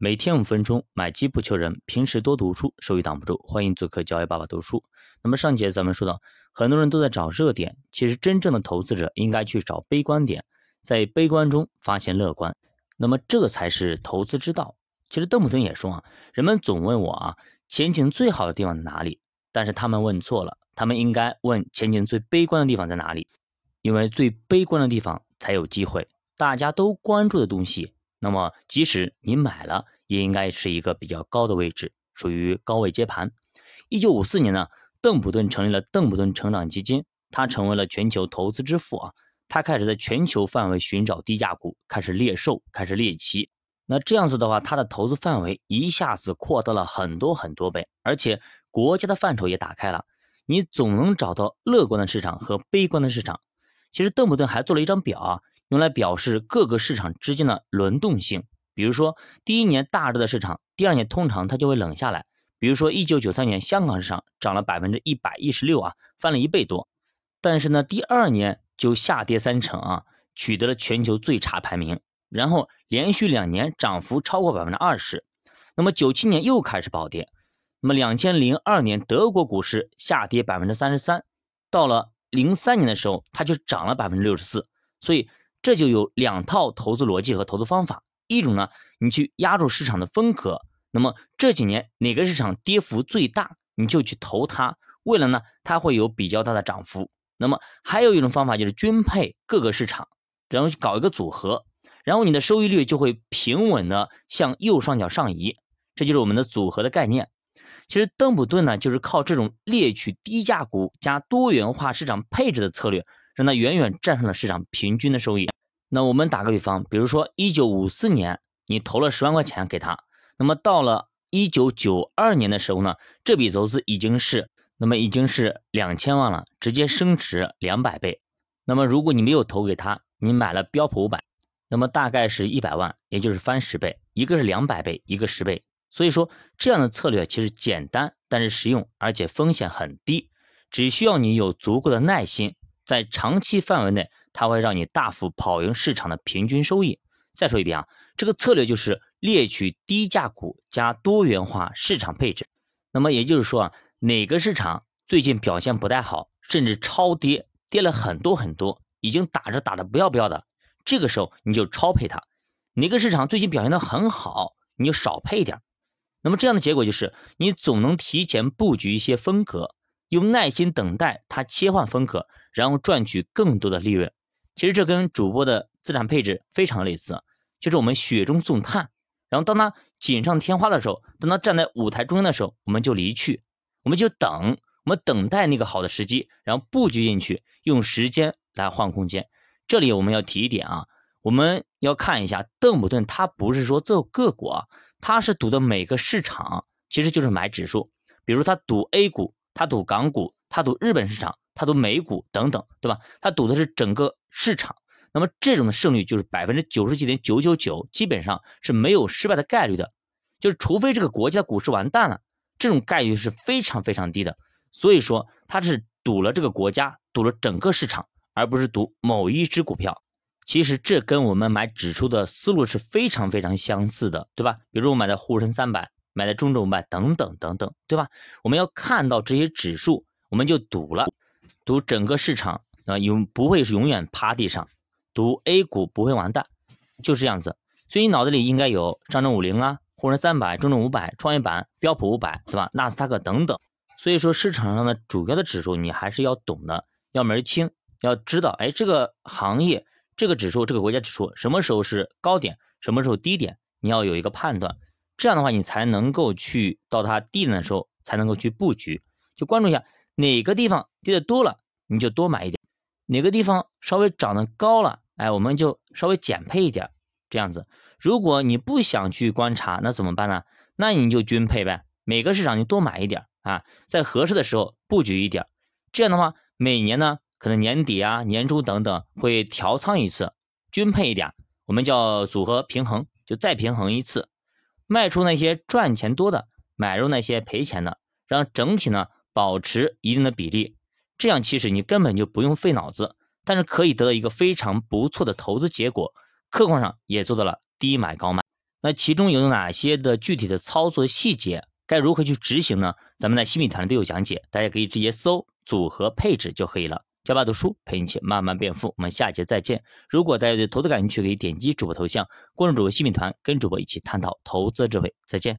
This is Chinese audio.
每天五分钟，买基不求人，平时多读书，收益挡不住。欢迎做客教育爸爸读书。那么上节咱们说到，很多人都在找热点，其实真正的投资者应该去找悲观点，在悲观中发现乐观，那么这才是投资之道。其实邓普顿也说啊，人们总问我啊，前景最好的地方在哪里？但是他们问错了，他们应该问前景最悲观的地方在哪里？因为最悲观的地方才有机会，大家都关注的东西。那么，即使你买了，也应该是一个比较高的位置，属于高位接盘。一九五四年呢，邓普顿成立了邓普顿成长基金，他成为了全球投资之父啊。他开始在全球范围寻找低价股，开始猎售，开始猎奇。那这样子的话，他的投资范围一下子扩大了很多很多倍，而且国家的范畴也打开了，你总能找到乐观的市场和悲观的市场。其实邓普顿还做了一张表啊。用来表示各个市场之间的轮动性，比如说第一年大热的市场，第二年通常它就会冷下来。比如说一九九三年香港市场涨了百分之一百一十六啊，翻了一倍多，但是呢第二年就下跌三成啊，取得了全球最差排名。然后连续两年涨幅超过百分之二十，那么九七年又开始暴跌，那么两千零二年德国股市下跌百分之三十三，到了零三年的时候它就涨了百分之六十四，所以。这就有两套投资逻辑和投资方法，一种呢，你去压住市场的风格，那么这几年哪个市场跌幅最大，你就去投它，为了呢，它会有比较大的涨幅。那么还有一种方法就是均配各个市场，然后去搞一个组合，然后你的收益率就会平稳的向右上角上移，这就是我们的组合的概念。其实邓普顿呢，就是靠这种猎取低价股加多元化市场配置的策略。让它远远战胜了市场平均的收益。那我们打个比方，比如说一九五四年你投了十万块钱给他，那么到了一九九二年的时候呢，这笔投资已经是那么已经是两千万了，直接升值两百倍。那么如果你没有投给他，你买了标普五百，那么大概是一百万，也就是翻十倍，一个是两百倍，一个十倍。所以说这样的策略其实简单，但是实用，而且风险很低，只需要你有足够的耐心。在长期范围内，它会让你大幅跑赢市场的平均收益。再说一遍啊，这个策略就是猎取低价股加多元化市场配置。那么也就是说啊，哪个市场最近表现不太好，甚至超跌，跌了很多很多，已经打着打的不要不要的，这个时候你就超配它。哪个市场最近表现的很好，你就少配一点。那么这样的结果就是，你总能提前布局一些风格，用耐心等待它切换风格。然后赚取更多的利润，其实这跟主播的资产配置非常类似，就是我们雪中送炭。然后当他锦上添花的时候，当他站在舞台中央的时候，我们就离去，我们就等，我们等待那个好的时机，然后布局进去，用时间来换空间。这里我们要提一点啊，我们要看一下邓普顿，他不是说做个股啊，他是赌的每个市场，其实就是买指数。比如他赌 A 股，他赌港股，他赌日本市场。他赌美股等等，对吧？他赌的是整个市场，那么这种的胜率就是百分之九十几点九九九，基本上是没有失败的概率的。就是除非这个国家股市完蛋了，这种概率是非常非常低的。所以说它是赌了这个国家，赌了整个市场，而不是赌某一只股票。其实这跟我们买指数的思路是非常非常相似的，对吧？比如我买的沪深三百，买的中证五百等等等等，对吧？我们要看到这些指数，我们就赌了。赌整个市场啊，永不会是永远趴地上，赌 A 股不会完蛋，就是这样子。所以你脑子里应该有上证五零啊，沪深三百、中证五百、创业板、标普五百，对吧？纳斯达克等等。所以说市场上的主要的指数你还是要懂的，要门清，要知道，哎，这个行业、这个指数、这个国家指数什么时候是高点，什么时候低点，你要有一个判断。这样的话，你才能够去到它低点的时候，才能够去布局，就关注一下。哪个地方跌的多了，你就多买一点；哪个地方稍微涨得高了，哎，我们就稍微减配一点。这样子，如果你不想去观察，那怎么办呢？那你就均配呗，每个市场你多买一点啊，在合适的时候布局一点。这样的话，每年呢，可能年底啊、年初等等会调仓一次，均配一点，我们叫组合平衡，就再平衡一次，卖出那些赚钱多的，买入那些赔钱的，让整体呢。保持一定的比例，这样其实你根本就不用费脑子，但是可以得到一个非常不错的投资结果。客观上也做到了低买高卖。那其中有哪些的具体的操作细节，该如何去执行呢？咱们在新米团都有讲解，大家可以直接搜组合配置就可以了。教爸读书陪你一起慢慢变富，我们下节再见。如果大家对投资感兴趣，可以点击主播头像关注主播新米团，跟主播一起探讨投资智慧。再见。